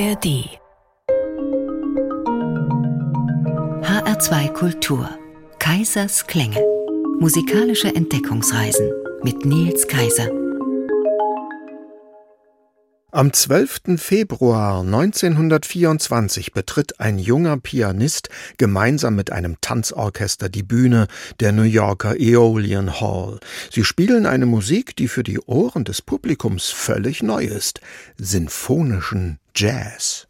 ARD HR2 Kultur Kaisers Klänge Musikalische Entdeckungsreisen mit Nils Kaiser am 12. Februar 1924 betritt ein junger Pianist gemeinsam mit einem Tanzorchester die Bühne der New Yorker Aeolian Hall. Sie spielen eine Musik, die für die Ohren des Publikums völlig neu ist, sinfonischen Jazz.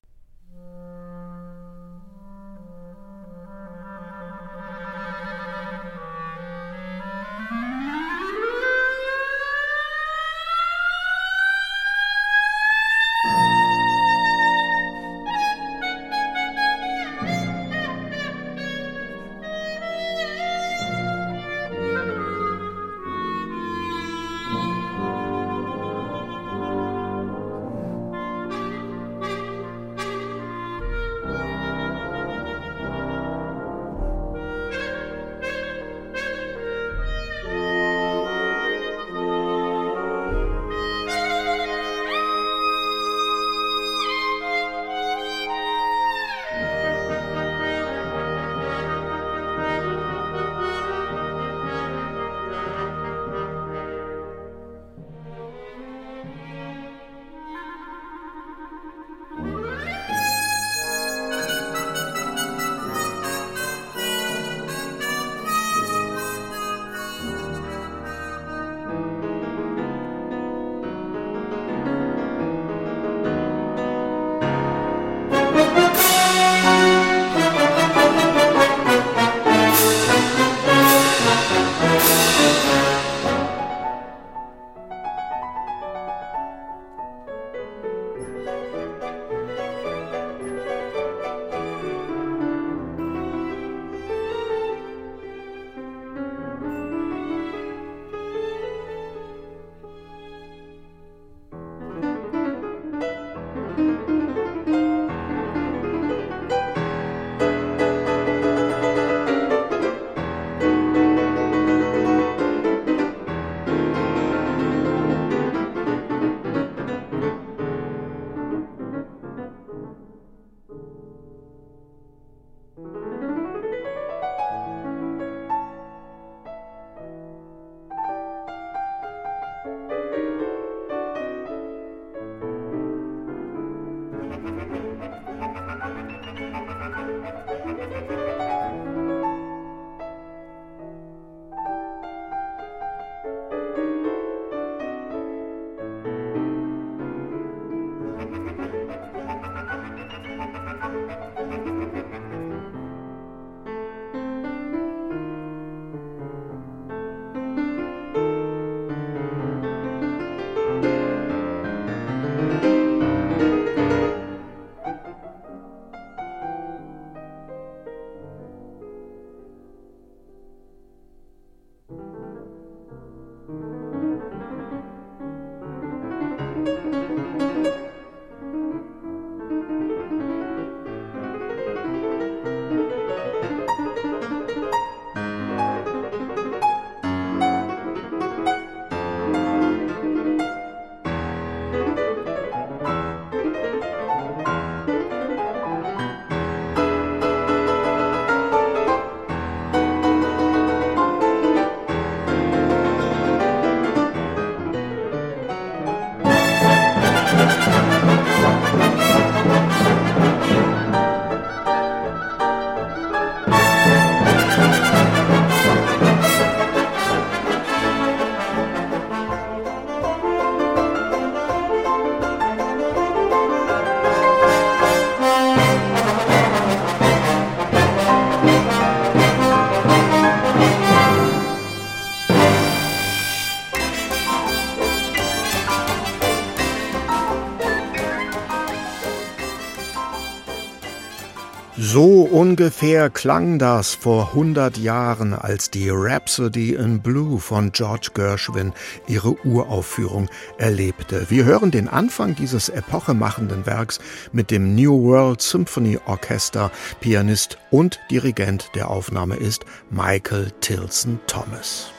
Ungefähr klang das vor 100 Jahren, als die Rhapsody in Blue von George Gershwin ihre Uraufführung erlebte. Wir hören den Anfang dieses epochemachenden Werks mit dem New World Symphony Orchester. Pianist und Dirigent der Aufnahme ist Michael Tilson Thomas.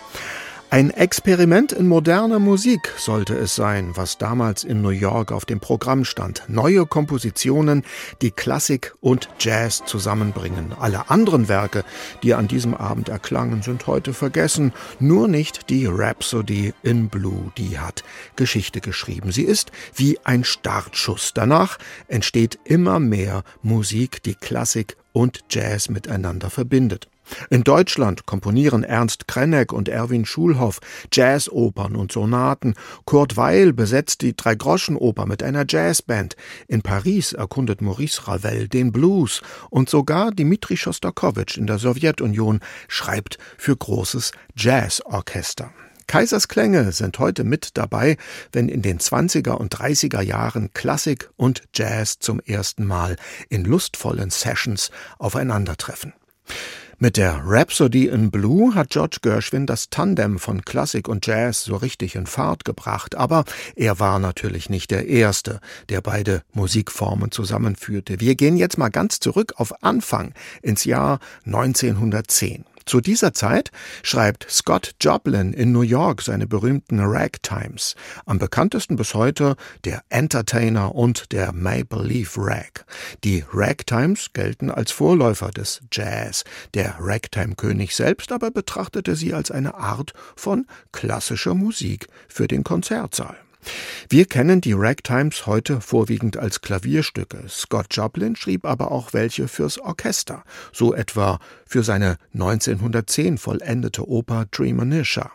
Ein Experiment in moderner Musik sollte es sein, was damals in New York auf dem Programm stand. Neue Kompositionen, die Klassik und Jazz zusammenbringen. Alle anderen Werke, die an diesem Abend erklangen, sind heute vergessen. Nur nicht die Rhapsody in Blue, die hat Geschichte geschrieben. Sie ist wie ein Startschuss. Danach entsteht immer mehr Musik, die Klassik und Jazz miteinander verbindet. In Deutschland komponieren Ernst Krenneck und Erwin Schulhoff Jazzopern und Sonaten. Kurt Weil besetzt die Dreigroschenoper mit einer Jazzband. In Paris erkundet Maurice Ravel den Blues. Und sogar Dmitri Schostakowitsch in der Sowjetunion schreibt für großes Jazzorchester. Kaisers Klänge sind heute mit dabei, wenn in den 20er und 30er Jahren Klassik und Jazz zum ersten Mal in lustvollen Sessions aufeinandertreffen. Mit der Rhapsody in Blue hat George Gershwin das Tandem von Klassik und Jazz so richtig in Fahrt gebracht, aber er war natürlich nicht der Erste, der beide Musikformen zusammenführte. Wir gehen jetzt mal ganz zurück auf Anfang ins Jahr 1910. Zu dieser Zeit schreibt Scott Joplin in New York seine berühmten Ragtimes, am bekanntesten bis heute der Entertainer und der Maple Leaf Rag. Die Ragtimes gelten als Vorläufer des Jazz. Der Ragtime-König selbst aber betrachtete sie als eine Art von klassischer Musik für den Konzertsaal. Wir kennen die Ragtimes heute vorwiegend als Klavierstücke. Scott Joplin schrieb aber auch welche fürs Orchester, so etwa für seine 1910 vollendete Oper Dreamanisha.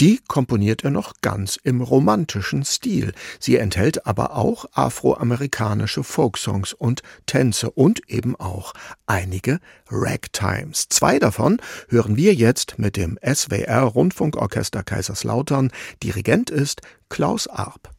Die komponiert er noch ganz im romantischen Stil. Sie enthält aber auch afroamerikanische Folksongs und Tänze und eben auch einige Ragtimes. Zwei davon hören wir jetzt mit dem SWR Rundfunkorchester Kaiserslautern. Dirigent ist Klaus Arp.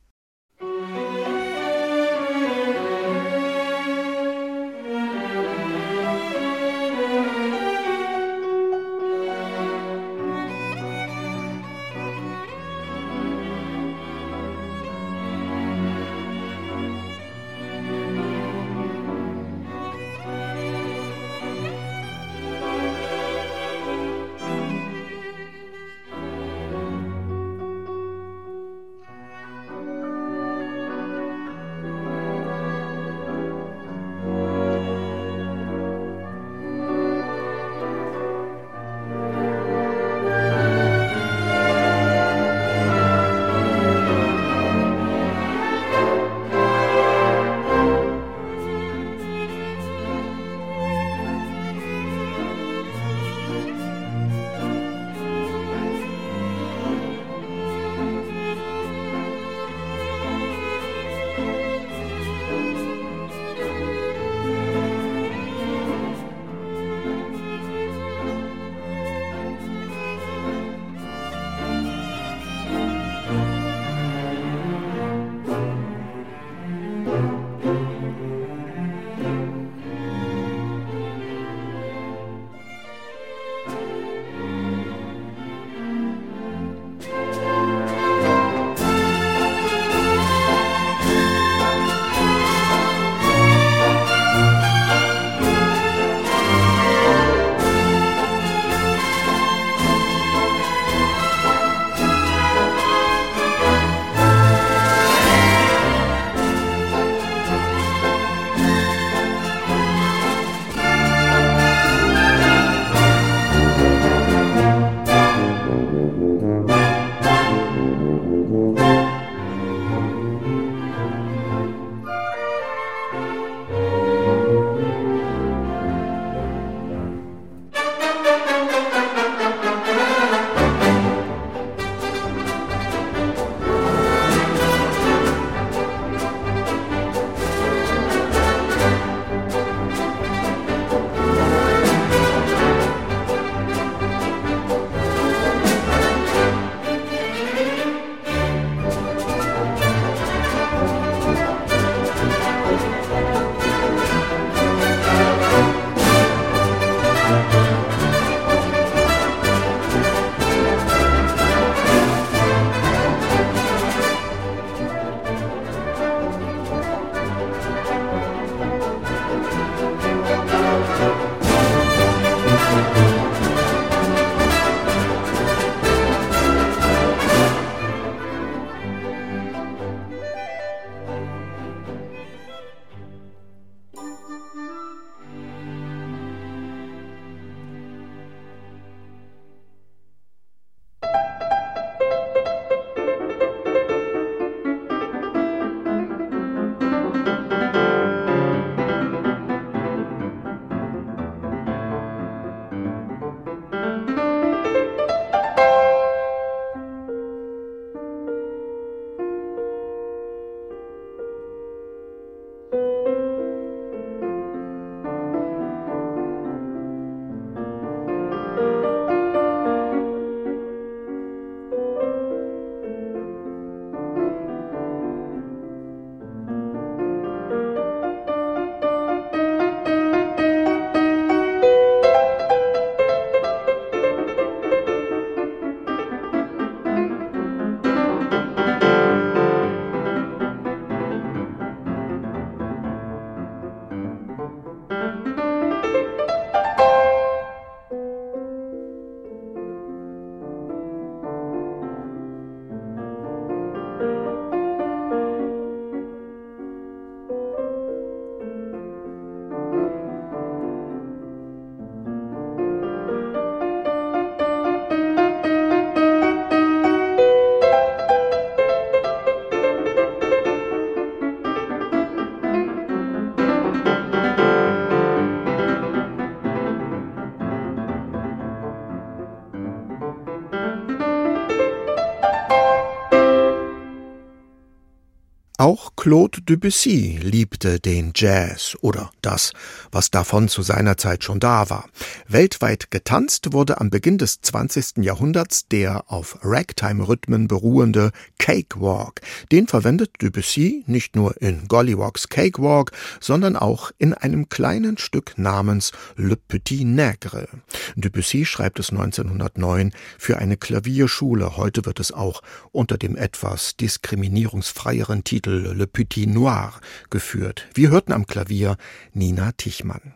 Claude Debussy liebte den Jazz oder das, was davon zu seiner Zeit schon da war. Weltweit getanzt wurde am Beginn des 20. Jahrhunderts der auf Ragtime-Rhythmen beruhende Cakewalk. Den verwendet Debussy nicht nur in Gollywalks Cakewalk, sondern auch in einem kleinen Stück namens Le Petit Nègre. Debussy schreibt es 1909 für eine Klavierschule. Heute wird es auch unter dem etwas diskriminierungsfreieren Titel Titel Le Petit Noir geführt. Wir hörten am Klavier Nina Tichmann.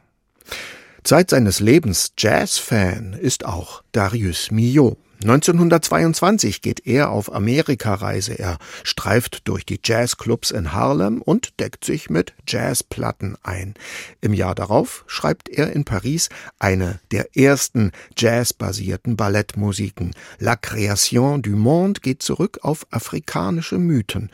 Zeit seines Lebens Jazzfan ist auch Darius Milhaud. 1922 geht er auf Amerikareise. Er streift durch die Jazzclubs in Harlem und deckt sich mit Jazzplatten ein. Im Jahr darauf schreibt er in Paris eine der ersten jazzbasierten Ballettmusiken. La Création du Monde geht zurück auf afrikanische Mythen.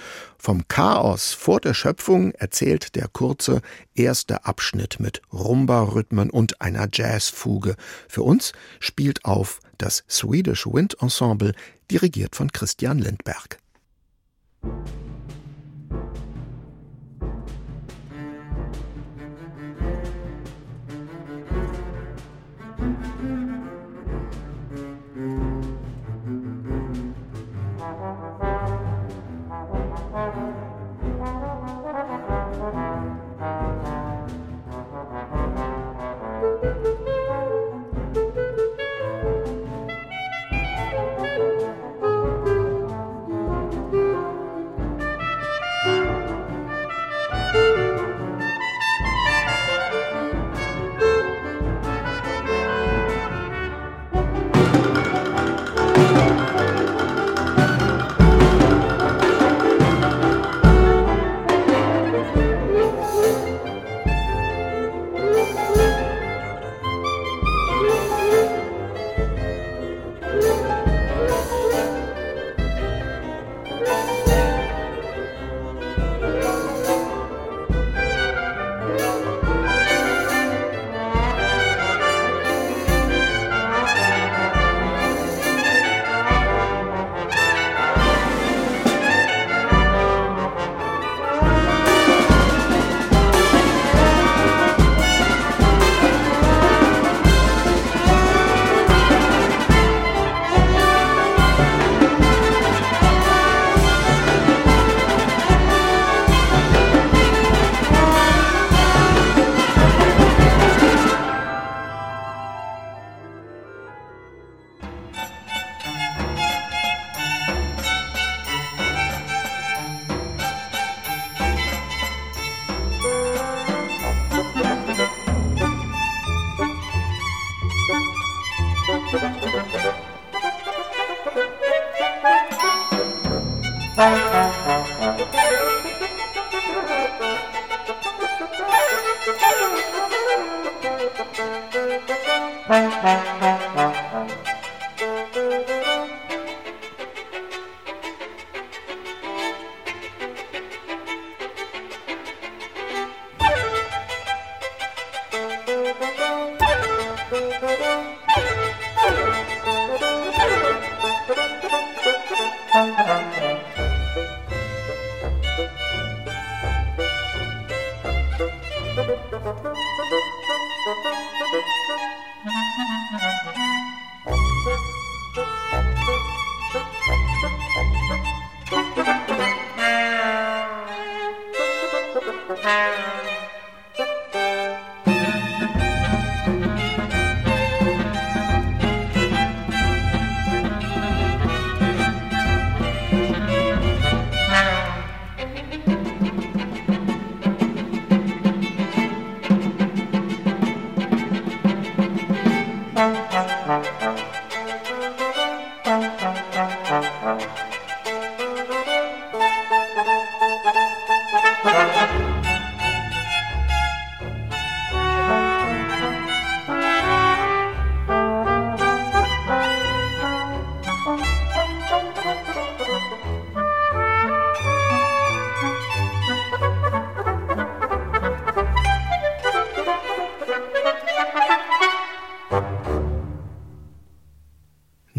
Vom Chaos vor der Schöpfung erzählt der kurze erste Abschnitt mit Rumba-Rhythmen und einer Jazzfuge. Für uns spielt auf das Swedish Wind Ensemble, dirigiert von Christian Lindberg.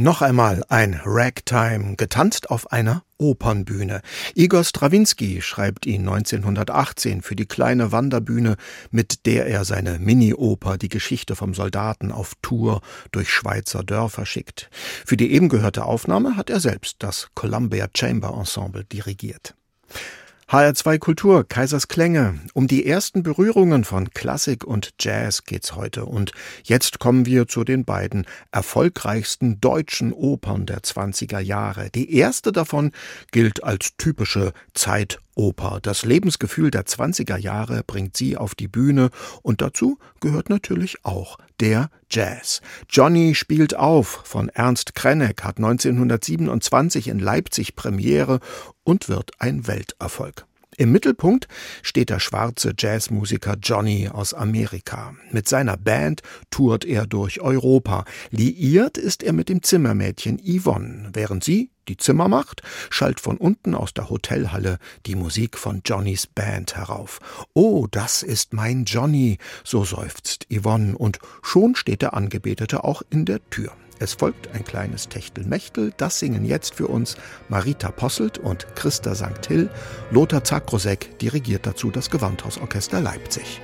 Noch einmal ein Ragtime, getanzt auf einer Opernbühne. Igor Strawinski schreibt ihn 1918 für die kleine Wanderbühne, mit der er seine Mini-Oper Die Geschichte vom Soldaten auf Tour durch Schweizer Dörfer schickt. Für die eben gehörte Aufnahme hat er selbst das Columbia Chamber Ensemble dirigiert. HR2 Kultur, Kaisers Klänge. Um die ersten Berührungen von Klassik und Jazz geht's heute. Und jetzt kommen wir zu den beiden erfolgreichsten deutschen Opern der 20er Jahre. Die erste davon gilt als typische Zeit Oper. Das Lebensgefühl der 20er Jahre bringt sie auf die Bühne und dazu gehört natürlich auch der Jazz. Johnny spielt auf von Ernst Krenneck hat 1927 in Leipzig Premiere und wird ein Welterfolg. Im Mittelpunkt steht der schwarze Jazzmusiker Johnny aus Amerika. Mit seiner Band tourt er durch Europa. Liiert ist er mit dem Zimmermädchen Yvonne, während sie die Zimmer macht, schallt von unten aus der Hotelhalle die Musik von Johnnys Band herauf. Oh, das ist mein Johnny, so seufzt Yvonne, und schon steht der Angebetete auch in der Tür. Es folgt ein kleines Techtelmechtel, das singen jetzt für uns Marita Posselt und Christa St. Hill. Lothar Zakrosek dirigiert dazu das Gewandhausorchester Leipzig.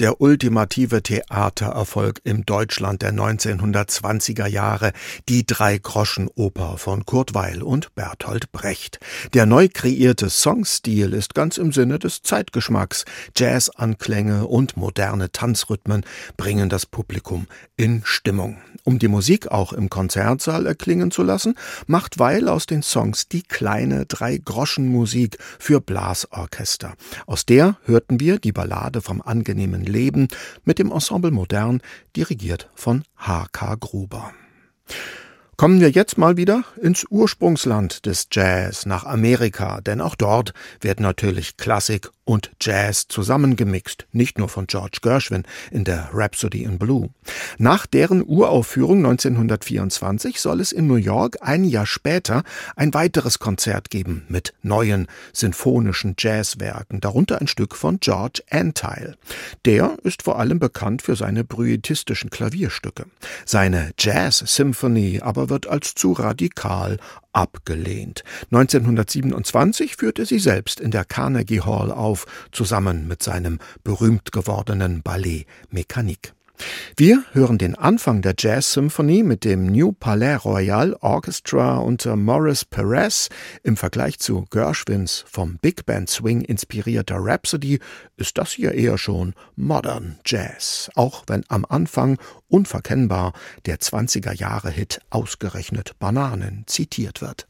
Der ultimative Theatererfolg im Deutschland der 1920er Jahre, die Drei-Groschen-Oper von Kurt Weil und Bertolt Brecht. Der neu kreierte Songstil ist ganz im Sinne des Zeitgeschmacks. Jazzanklänge und moderne Tanzrhythmen bringen das Publikum in Stimmung. Um die Musik auch im Konzertsaal erklingen zu lassen, macht Weil aus den Songs die kleine Drei-Groschen-Musik für Blasorchester. Aus der hörten wir die Ballade vom angenehmen Leben mit dem Ensemble Modern, dirigiert von H.K. Gruber. Kommen wir jetzt mal wieder ins Ursprungsland des Jazz, nach Amerika, denn auch dort wird natürlich Klassik und Jazz zusammengemixt, nicht nur von George Gershwin in der Rhapsody in Blue. Nach deren Uraufführung 1924 soll es in New York ein Jahr später ein weiteres Konzert geben mit neuen sinfonischen Jazzwerken, darunter ein Stück von George Antheil. Der ist vor allem bekannt für seine brüitistischen Klavierstücke. Seine Jazz-Symphony aber wird als zu radikal abgelehnt. 1927 führte sie selbst in der Carnegie Hall auf, zusammen mit seinem berühmt gewordenen Ballet Mécanique. Wir hören den Anfang der Jazz-Symphonie mit dem New Palais Royal Orchestra unter Maurice Perez. Im Vergleich zu Gershwins vom Big Band Swing inspirierter Rhapsody ist das hier eher schon Modern Jazz, auch wenn am Anfang unverkennbar der 20er Jahre Hit ausgerechnet Bananen zitiert wird.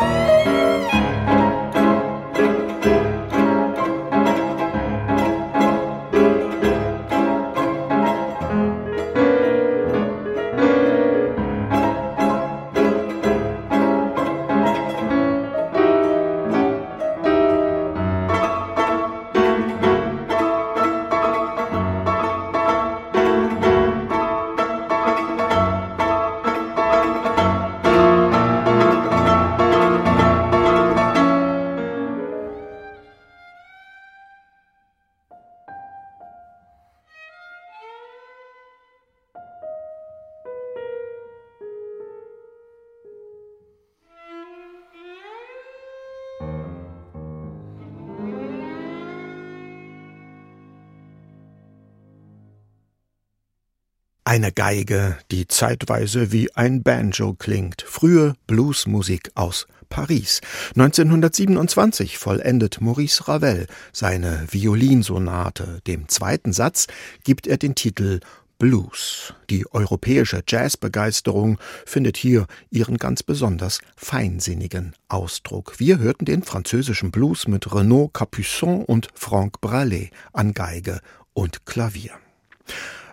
Música Eine Geige, die zeitweise wie ein Banjo klingt. Frühe Bluesmusik aus Paris. 1927 vollendet Maurice Ravel seine Violinsonate. Dem zweiten Satz gibt er den Titel Blues. Die europäische Jazzbegeisterung findet hier ihren ganz besonders feinsinnigen Ausdruck. Wir hörten den französischen Blues mit Renaud Capuçon und Franck Bralet an Geige und Klavier.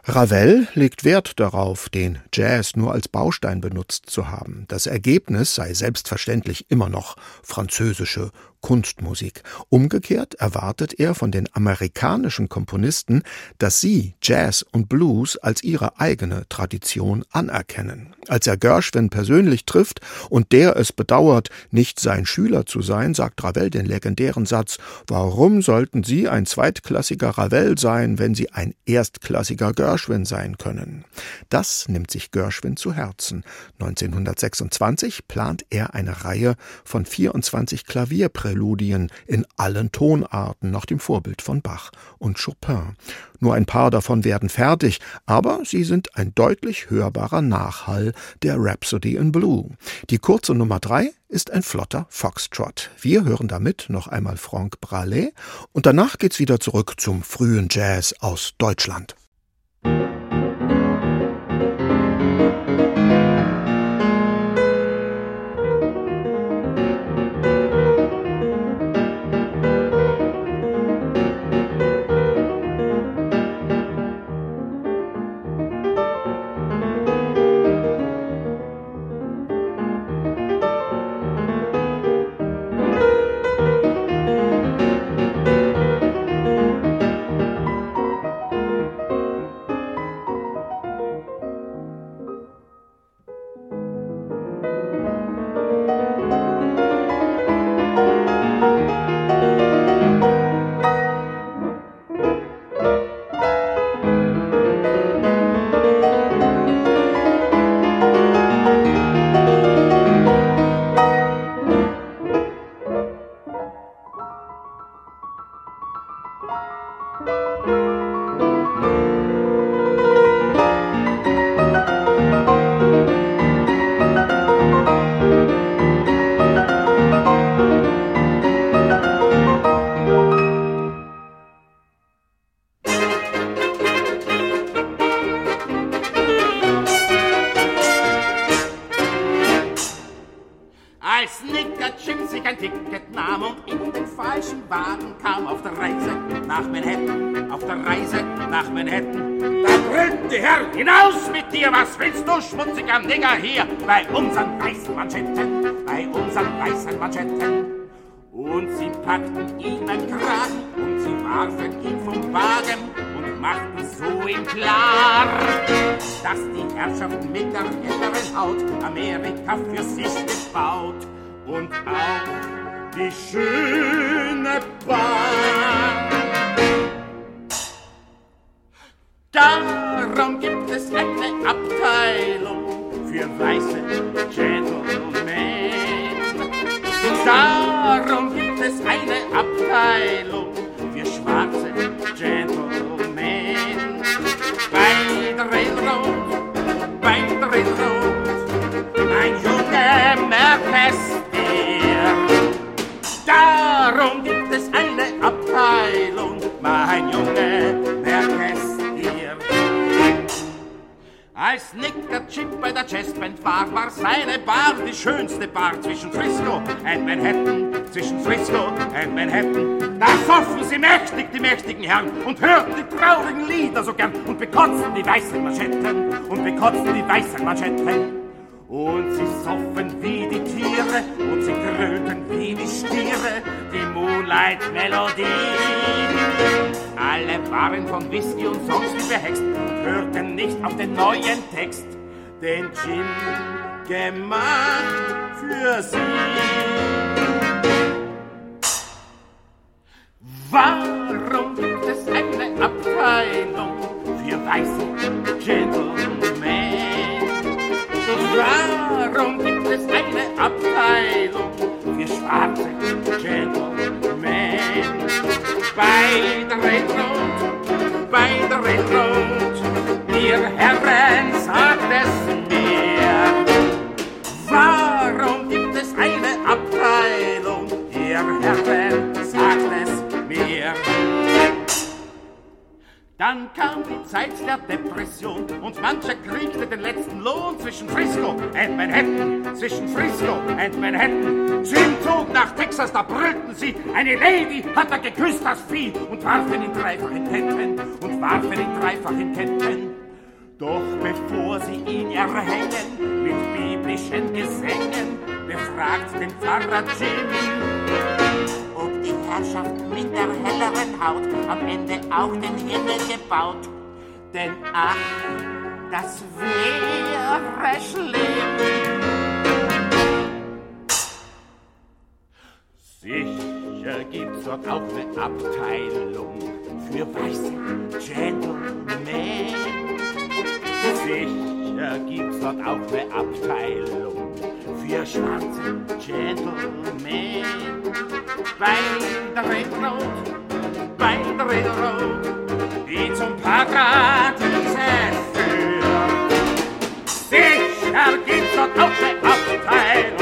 Ravel legt Wert darauf, den Jazz nur als Baustein benutzt zu haben. Das Ergebnis sei selbstverständlich immer noch französische Kunstmusik. Umgekehrt erwartet er von den amerikanischen Komponisten, dass sie Jazz und Blues als ihre eigene Tradition anerkennen. Als er Gershwin persönlich trifft und der es bedauert, nicht sein Schüler zu sein, sagt Ravel den legendären Satz, warum sollten Sie ein zweitklassiger Ravel sein, wenn Sie ein erstklassiger Gershwin sein können? Das nimmt sich Gershwin zu Herzen. 1926 plant er eine Reihe von 24 Klavierprälude Präludien in allen Tonarten nach dem Vorbild von Bach und Chopin. Nur ein paar davon werden fertig, aber sie sind ein deutlich hörbarer Nachhall der Rhapsody in Blue. Die kurze Nummer drei ist ein flotter Foxtrot. Wir hören damit noch einmal Franck Bralet und danach geht's wieder zurück zum frühen Jazz aus Deutschland. Schmutziger Nigger hier bei unseren weißen Manschetten, bei unseren weißen Manschetten. Und sie packten ihn am Kragen und sie warfen ihn vom Wagen und machten so ihm klar, dass die Herrschaft mit der helleren Haut Amerika für sich gebaut und auch die schöne Bahn. Darum gibt es eine Abteilung für weiße Gentlemen. Darum gibt es eine Abteilung für schwarze Gentlemen. Bei der Railroad, bei der Railroad, mein Junge merkt es Darum gibt es eine Abteilung, mein Junge als Nick der Chip bei der Jazzband war, war seine Bar die schönste Bar zwischen Frisco und Manhattan. Zwischen Frisco und Manhattan. Da soffen sie mächtig, die mächtigen Herren, und hörten die traurigen Lieder so gern und bekotzten die weißen Manschetten und bekotzten die weißen Manschetten. Und sie soffen wie die Tiere und sie grölten wie die Stiere die Moonlight-Melodie. Alle waren von Whisky und Songs und hörten nicht auf den neuen Text, den Jim gemacht für sie. Warum gibt es eine Abteilung für weiße Gentlemen? Warum gibt es eine Abteilung wir schwarze Gentlemen. Bei der Retrot, bei der Retrot, ihr Herren, sagt es mir. Warum gibt es eine Abteilung, ihr Herren? Dann kam die Zeit der Depression und mancher kriegte den letzten Lohn zwischen Frisco und Manhattan, zwischen Frisco und Manhattan. Zum Zug nach Texas, da brüllten sie, eine Lady hat er geküsst, das Vieh, und warfen ihn dreifach in Ketten, und warfen ihn dreifach in Ketten. Doch bevor sie ihn erhängen, mit biblischen Gesängen, befragt den Pfarrer Jimmy, Herrschaft mit der helleren Haut am Ende auch den Himmel gebaut. Denn ach, das wäre schlimm. Sicher gibt's dort auch eine Abteilung für weiße Gentlemen. Sicher gibt's dort auch eine Abteilung für schwarze Gentlemen. Weil der Redroad, weil der Redroad, die zum Paradiese führt. Sicher gibt's dort auch eine Abteilung,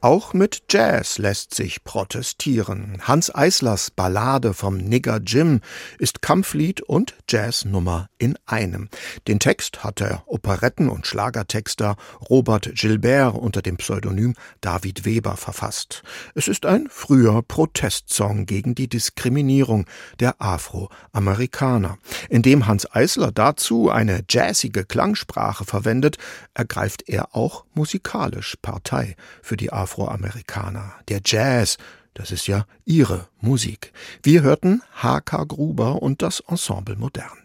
Auch mit Jazz lässt sich protestieren. Hans Eislers Ballade vom Nigger Jim ist Kampflied und Jazznummer in einem. Den Text hat der Operetten- und Schlagertexter Robert Gilbert unter dem Pseudonym David Weber verfasst. Es ist ein früher Protestsong gegen die Diskriminierung der Afroamerikaner. Indem Hans Eisler dazu eine jazzige Klangsprache verwendet, ergreift er auch musikalisch Partei für die Afroamerikaner. Der Jazz, das ist ja ihre Musik. Wir hörten H.K. Gruber und das Ensemble Modern.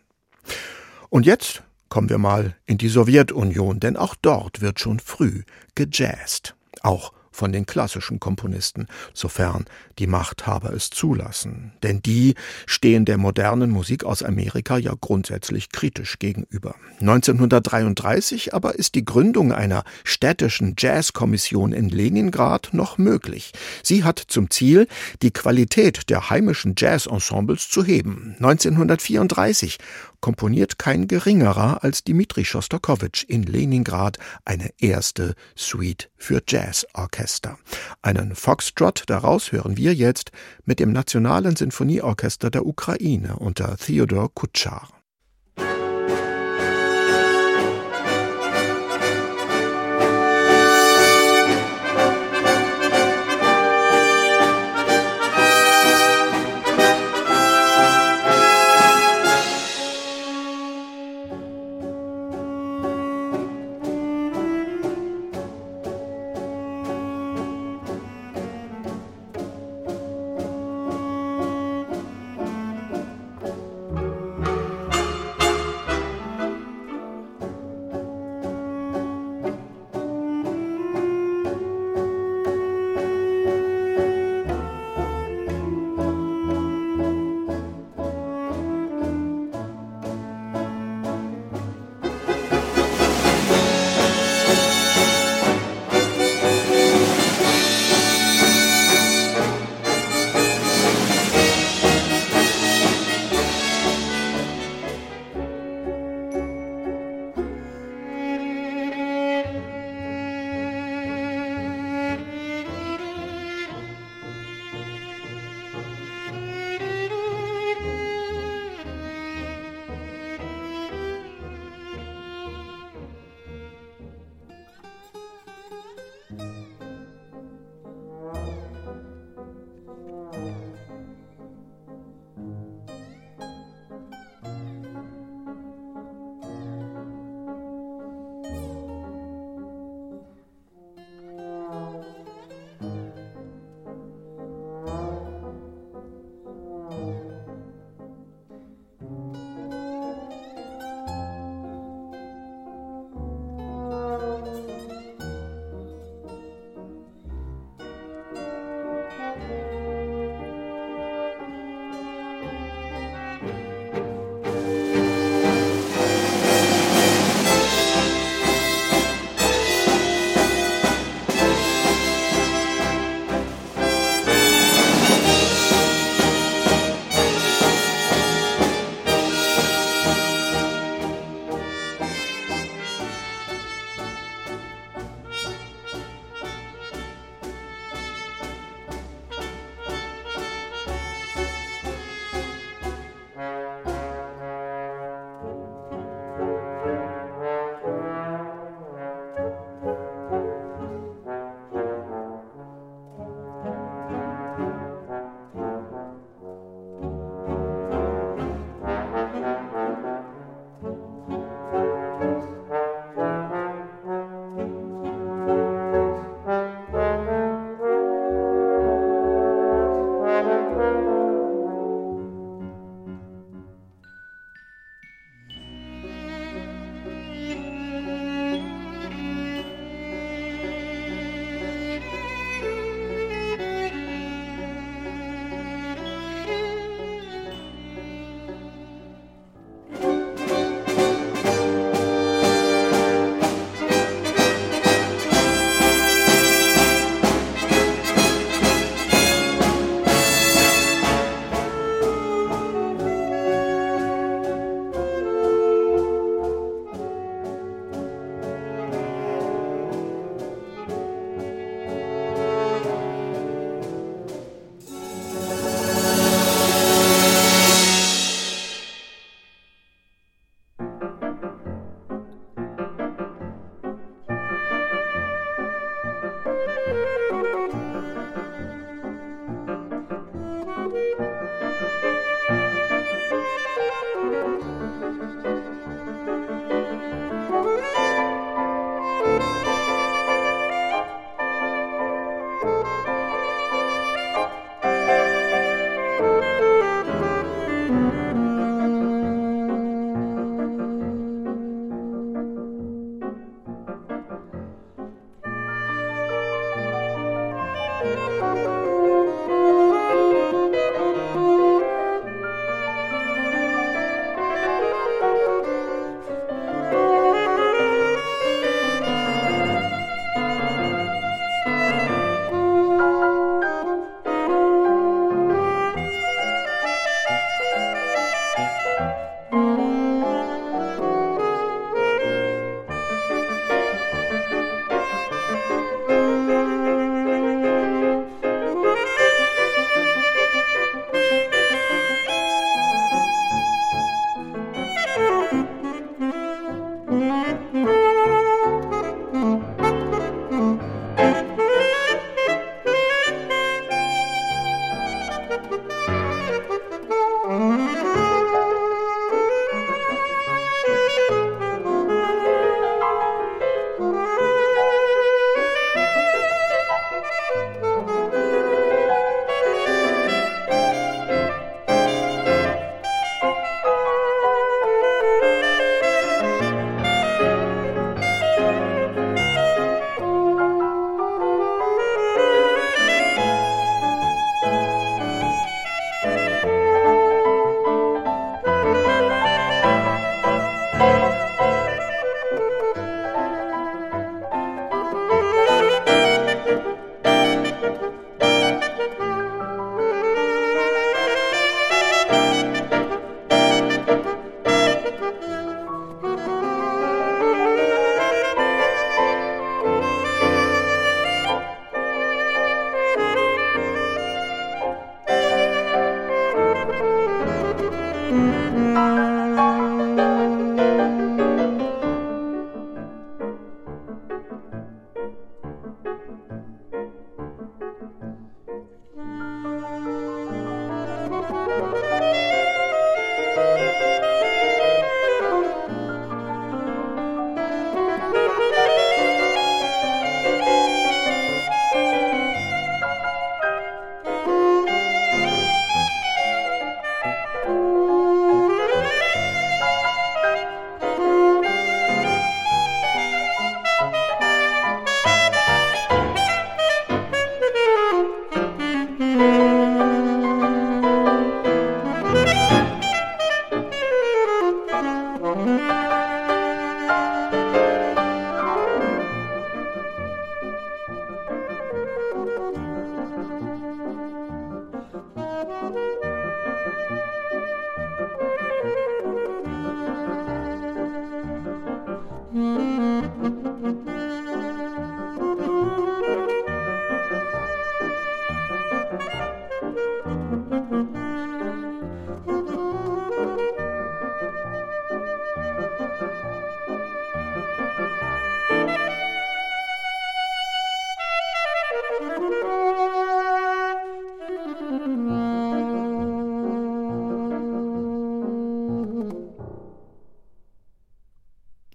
Und jetzt kommen wir mal in die Sowjetunion, denn auch dort wird schon früh gejazzt. Auch von den klassischen Komponisten, sofern die Machthaber es zulassen. Denn die stehen der modernen Musik aus Amerika ja grundsätzlich kritisch gegenüber. 1933 aber ist die Gründung einer städtischen Jazzkommission in Leningrad noch möglich. Sie hat zum Ziel, die Qualität der heimischen Jazzensembles zu heben. 1934 komponiert kein geringerer als Dmitri Schostakowitsch in Leningrad eine erste Suite für Jazzorchester. Einen Foxtrot daraus hören wir jetzt mit dem Nationalen Sinfonieorchester der Ukraine unter Theodor Kutschar.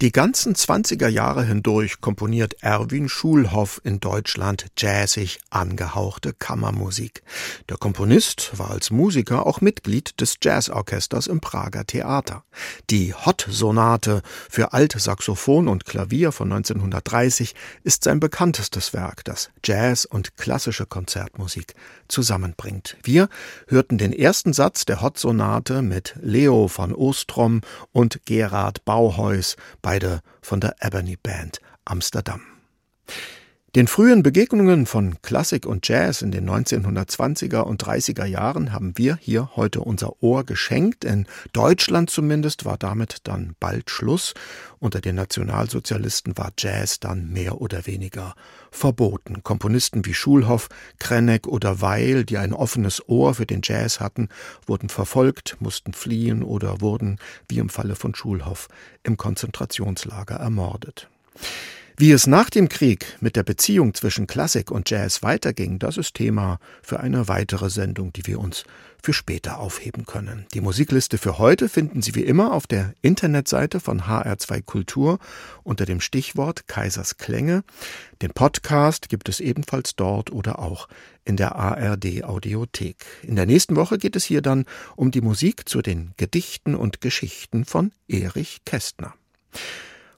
Die ganzen 20er Jahre hindurch komponiert Erwin Schulhoff in Deutschland jazzig angehauchte Kammermusik. Der Komponist war als Musiker auch Mitglied des Jazzorchesters im Prager Theater. Die Hot-Sonate für Altsaxophon und Klavier von 1930 ist sein bekanntestes Werk, das Jazz und klassische Konzertmusik zusammenbringt. Wir hörten den ersten Satz der Hot-Sonate mit Leo von Ostrom und Gerard Bauheus beide von der Ebony Band Amsterdam. Den frühen Begegnungen von Klassik und Jazz in den 1920er und 30er Jahren haben wir hier heute unser Ohr geschenkt. In Deutschland zumindest war damit dann bald Schluss. Unter den Nationalsozialisten war Jazz dann mehr oder weniger verboten. Komponisten wie Schulhoff, Krenneck oder Weil, die ein offenes Ohr für den Jazz hatten, wurden verfolgt, mussten fliehen oder wurden, wie im Falle von Schulhoff, im Konzentrationslager ermordet. Wie es nach dem Krieg mit der Beziehung zwischen Klassik und Jazz weiterging, das ist Thema für eine weitere Sendung, die wir uns für später aufheben können. Die Musikliste für heute finden Sie wie immer auf der Internetseite von HR2 Kultur unter dem Stichwort Kaisers Klänge. Den Podcast gibt es ebenfalls dort oder auch in der ARD Audiothek. In der nächsten Woche geht es hier dann um die Musik zu den Gedichten und Geschichten von Erich Kästner.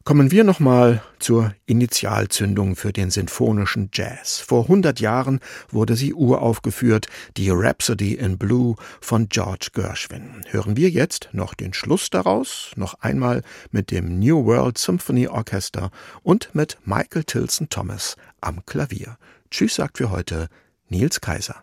Kommen wir nochmal zur Initialzündung für den sinfonischen Jazz. Vor 100 Jahren wurde sie uraufgeführt, die Rhapsody in Blue von George Gershwin. Hören wir jetzt noch den Schluss daraus, noch einmal mit dem New World Symphony Orchester und mit Michael Tilson Thomas am Klavier. Tschüss sagt für heute Nils Kaiser.